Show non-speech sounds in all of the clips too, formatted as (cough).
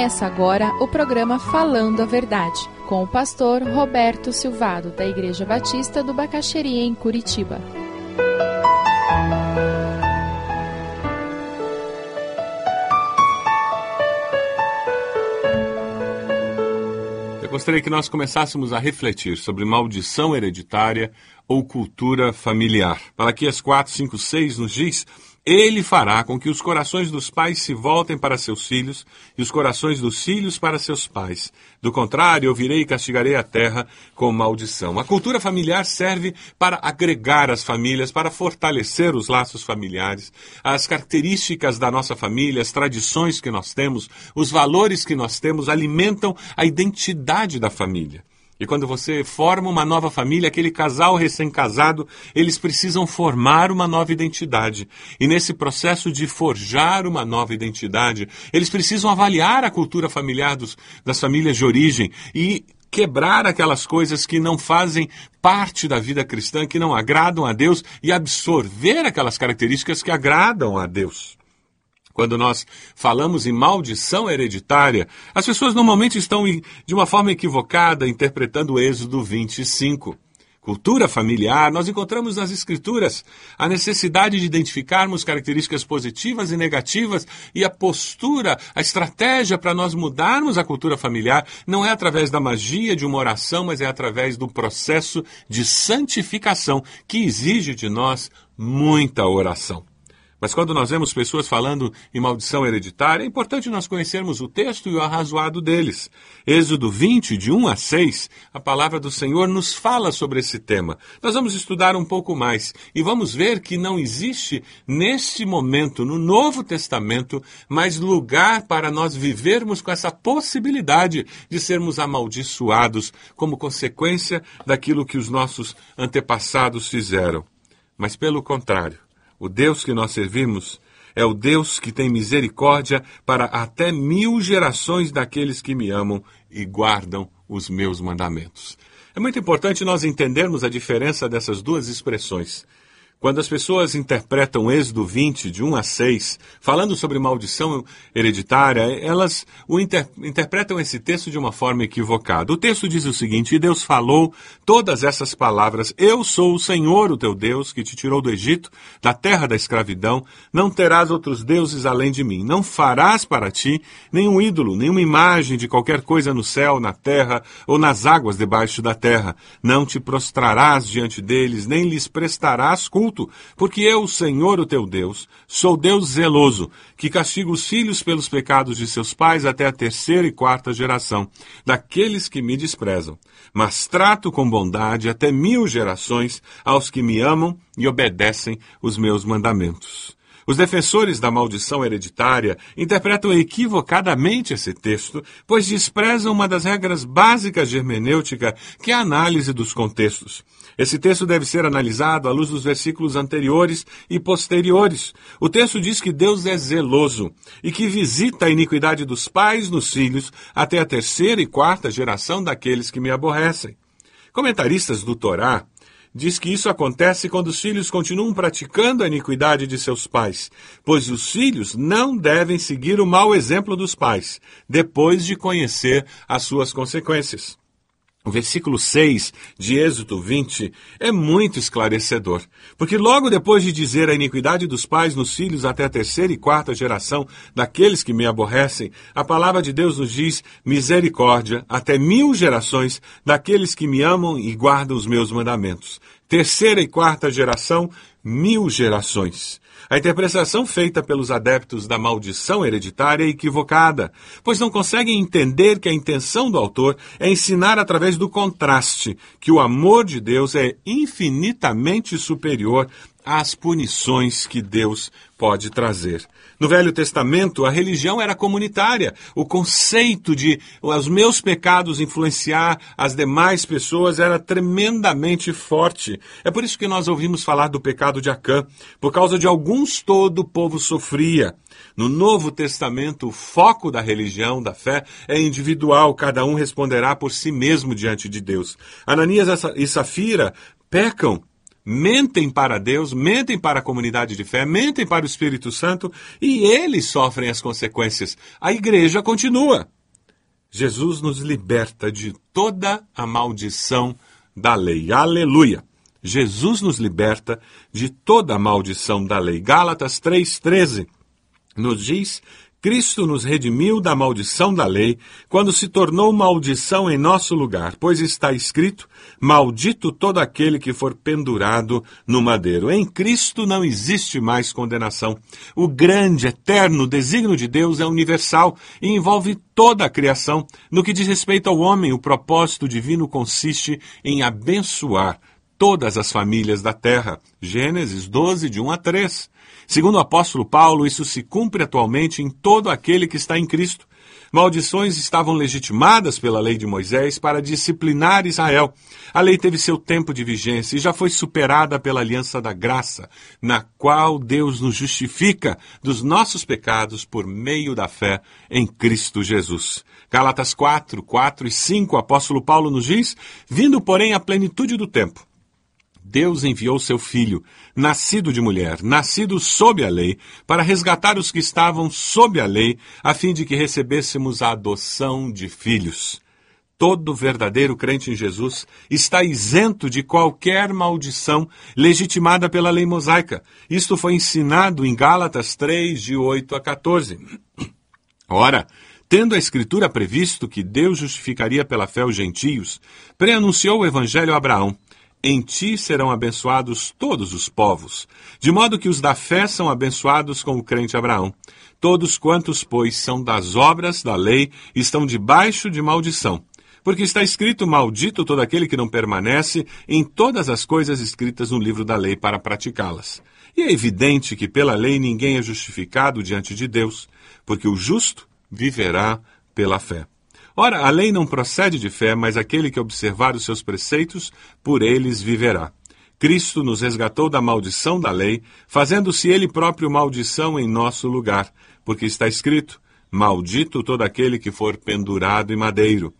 Começa agora o programa Falando a Verdade, com o pastor Roberto Silvado, da Igreja Batista do Bacaxeria, em Curitiba. Eu gostaria que nós começássemos a refletir sobre maldição hereditária ou cultura familiar. Malaquias 4, 5, 6 nos diz ele fará com que os corações dos pais se voltem para seus filhos e os corações dos filhos para seus pais. Do contrário, eu virei e castigarei a terra com maldição. A cultura familiar serve para agregar as famílias, para fortalecer os laços familiares, as características da nossa família, as tradições que nós temos, os valores que nós temos alimentam a identidade da família. E quando você forma uma nova família, aquele casal recém-casado, eles precisam formar uma nova identidade. E nesse processo de forjar uma nova identidade, eles precisam avaliar a cultura familiar dos, das famílias de origem e quebrar aquelas coisas que não fazem parte da vida cristã, que não agradam a Deus e absorver aquelas características que agradam a Deus. Quando nós falamos em maldição hereditária, as pessoas normalmente estão de uma forma equivocada interpretando o Êxodo 25. Cultura familiar, nós encontramos nas Escrituras a necessidade de identificarmos características positivas e negativas e a postura, a estratégia para nós mudarmos a cultura familiar não é através da magia de uma oração, mas é através do processo de santificação que exige de nós muita oração. Mas quando nós vemos pessoas falando em maldição hereditária, é importante nós conhecermos o texto e o arrazoado deles. Êxodo 20, de 1 a 6, a palavra do Senhor nos fala sobre esse tema. Nós vamos estudar um pouco mais e vamos ver que não existe, neste momento, no Novo Testamento, mais lugar para nós vivermos com essa possibilidade de sermos amaldiçoados como consequência daquilo que os nossos antepassados fizeram. Mas, pelo contrário, o Deus que nós servimos é o Deus que tem misericórdia para até mil gerações daqueles que me amam e guardam os meus mandamentos. É muito importante nós entendermos a diferença dessas duas expressões. Quando as pessoas interpretam Êxodo 20, de 1 a 6, falando sobre maldição hereditária, elas inter interpretam esse texto de uma forma equivocada. O texto diz o seguinte: E Deus falou todas essas palavras: Eu sou o Senhor, o teu Deus, que te tirou do Egito, da terra da escravidão. Não terás outros deuses além de mim. Não farás para ti nenhum ídolo, nenhuma imagem de qualquer coisa no céu, na terra ou nas águas debaixo da terra. Não te prostrarás diante deles, nem lhes prestarás culto culto, porque eu, Senhor, o teu Deus, sou Deus zeloso, que castigo os filhos pelos pecados de seus pais até a terceira e quarta geração, daqueles que me desprezam. Mas trato com bondade até mil gerações aos que me amam e obedecem os meus mandamentos. Os defensores da maldição hereditária interpretam equivocadamente esse texto, pois desprezam uma das regras básicas de hermenêutica, que é a análise dos contextos. Esse texto deve ser analisado à luz dos versículos anteriores e posteriores. O texto diz que Deus é zeloso e que visita a iniquidade dos pais nos filhos até a terceira e quarta geração daqueles que me aborrecem. Comentaristas do Torá diz que isso acontece quando os filhos continuam praticando a iniquidade de seus pais, pois os filhos não devem seguir o mau exemplo dos pais, depois de conhecer as suas consequências. O versículo 6 de Êxodo 20 é muito esclarecedor, porque logo depois de dizer a iniquidade dos pais nos filhos até a terceira e quarta geração daqueles que me aborrecem, a palavra de Deus nos diz misericórdia até mil gerações daqueles que me amam e guardam os meus mandamentos. Terceira e quarta geração, mil gerações. A interpretação feita pelos adeptos da maldição hereditária é equivocada, pois não conseguem entender que a intenção do autor é ensinar através do contraste que o amor de Deus é infinitamente superior às punições que Deus pode trazer. No Velho Testamento, a religião era comunitária. O conceito de os meus pecados influenciar as demais pessoas era tremendamente forte. É por isso que nós ouvimos falar do pecado de Acã. Por causa de alguns todo o povo sofria. No Novo Testamento, o foco da religião, da fé, é individual. Cada um responderá por si mesmo diante de Deus. Ananias e Safira pecam mentem para Deus, mentem para a comunidade de fé, mentem para o Espírito Santo e eles sofrem as consequências. A igreja continua. Jesus nos liberta de toda a maldição da lei. Aleluia! Jesus nos liberta de toda a maldição da lei. Gálatas 3,13 nos diz Cristo nos redimiu da maldição da lei, quando se tornou maldição em nosso lugar, pois está escrito: Maldito todo aquele que for pendurado no madeiro. Em Cristo não existe mais condenação. O grande, eterno desígnio de Deus é universal e envolve toda a criação. No que diz respeito ao homem, o propósito divino consiste em abençoar todas as famílias da terra. Gênesis 12, de 1 a 3. Segundo o apóstolo Paulo, isso se cumpre atualmente em todo aquele que está em Cristo. Maldições estavam legitimadas pela lei de Moisés para disciplinar Israel. A lei teve seu tempo de vigência e já foi superada pela aliança da graça, na qual Deus nos justifica dos nossos pecados por meio da fé em Cristo Jesus. Gálatas 4, 4 e 5, o apóstolo Paulo nos diz: Vindo, porém, à plenitude do tempo, Deus enviou seu filho, nascido de mulher, nascido sob a lei, para resgatar os que estavam sob a lei, a fim de que recebêssemos a adoção de filhos. Todo verdadeiro crente em Jesus está isento de qualquer maldição legitimada pela lei mosaica. Isto foi ensinado em Gálatas 3, de 8 a 14. (clears throat) Ora, tendo a Escritura previsto que Deus justificaria pela fé os gentios, preanunciou o Evangelho a Abraão. Em ti serão abençoados todos os povos, de modo que os da fé são abençoados com o crente Abraão. Todos quantos, pois, são das obras da lei, estão debaixo de maldição. Porque está escrito: Maldito todo aquele que não permanece em todas as coisas escritas no livro da lei para praticá-las. E é evidente que pela lei ninguém é justificado diante de Deus, porque o justo viverá pela fé. Ora, a lei não procede de fé, mas aquele que observar os seus preceitos, por eles viverá. Cristo nos resgatou da maldição da lei, fazendo-se ele próprio maldição em nosso lugar, porque está escrito: Maldito todo aquele que for pendurado em madeiro,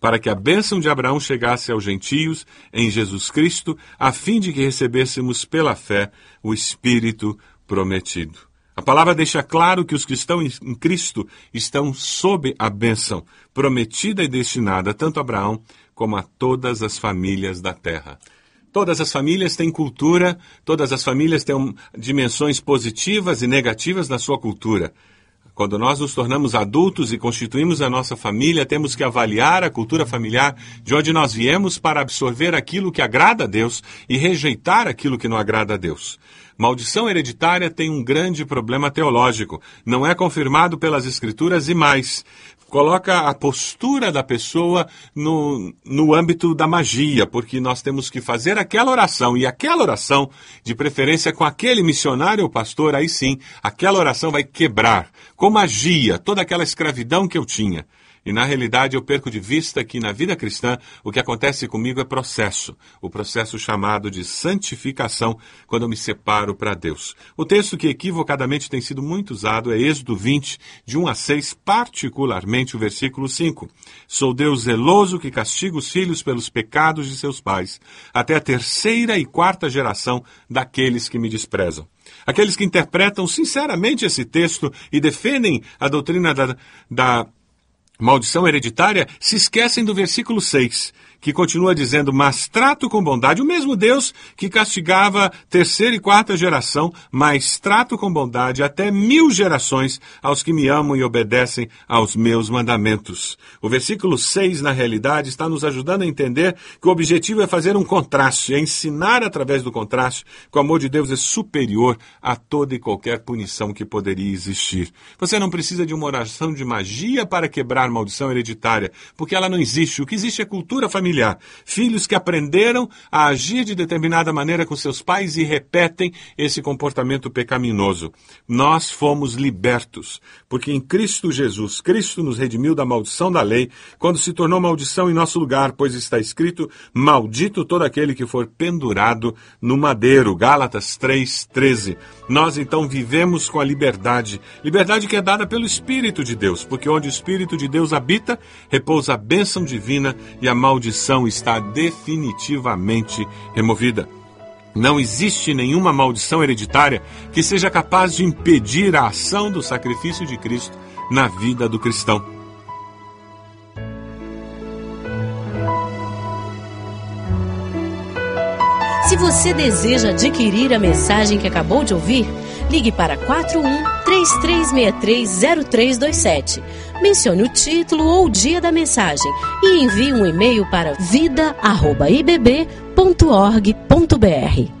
para que a bênção de Abraão chegasse aos gentios em Jesus Cristo, a fim de que recebêssemos pela fé o Espírito prometido. A palavra deixa claro que os que estão em Cristo estão sob a bênção, prometida e destinada tanto a Abraão como a todas as famílias da terra. Todas as famílias têm cultura, todas as famílias têm dimensões positivas e negativas na sua cultura. Quando nós nos tornamos adultos e constituímos a nossa família, temos que avaliar a cultura familiar de onde nós viemos para absorver aquilo que agrada a Deus e rejeitar aquilo que não agrada a Deus. Maldição hereditária tem um grande problema teológico. Não é confirmado pelas Escrituras e mais coloca a postura da pessoa no, no âmbito da magia, porque nós temos que fazer aquela oração, e aquela oração, de preferência com aquele missionário ou pastor, aí sim, aquela oração vai quebrar, com magia, toda aquela escravidão que eu tinha. E na realidade eu perco de vista que na vida cristã o que acontece comigo é processo, o processo chamado de santificação, quando eu me separo para Deus. O texto que equivocadamente tem sido muito usado é Êxodo 20, de 1 a 6, particularmente o versículo 5. Sou Deus zeloso que castiga os filhos pelos pecados de seus pais, até a terceira e quarta geração daqueles que me desprezam. Aqueles que interpretam sinceramente esse texto e defendem a doutrina da, da maldição hereditária, se esquecem do versículo 6, que continua dizendo: Mas trato com bondade, o mesmo Deus que castigava terceira e quarta geração, mas trato com bondade até mil gerações aos que me amam e obedecem aos meus mandamentos. O versículo 6, na realidade, está nos ajudando a entender que o objetivo é fazer um contraste, é ensinar através do contraste que o amor de Deus é superior a toda e qualquer punição que poderia existir. Você não precisa de uma oração de magia para quebrar maldição hereditária, porque ela não existe. O que existe é cultura familiar familiar. Filhos que aprenderam a agir de determinada maneira com seus pais e repetem esse comportamento pecaminoso. Nós fomos libertos, porque em Cristo Jesus, Cristo nos redimiu da maldição da lei, quando se tornou maldição em nosso lugar, pois está escrito: Maldito todo aquele que for pendurado no madeiro. Gálatas 3:13. Nós então vivemos com a liberdade, liberdade que é dada pelo Espírito de Deus, porque onde o Espírito de Deus habita, repousa a bênção divina e a maldição está definitivamente removida. Não existe nenhuma maldição hereditária que seja capaz de impedir a ação do sacrifício de Cristo na vida do cristão. Se você deseja adquirir a mensagem que acabou de ouvir, ligue para 41 3363 0327. Mencione o título ou o dia da mensagem e envie um e-mail para vida@ibb.org.br.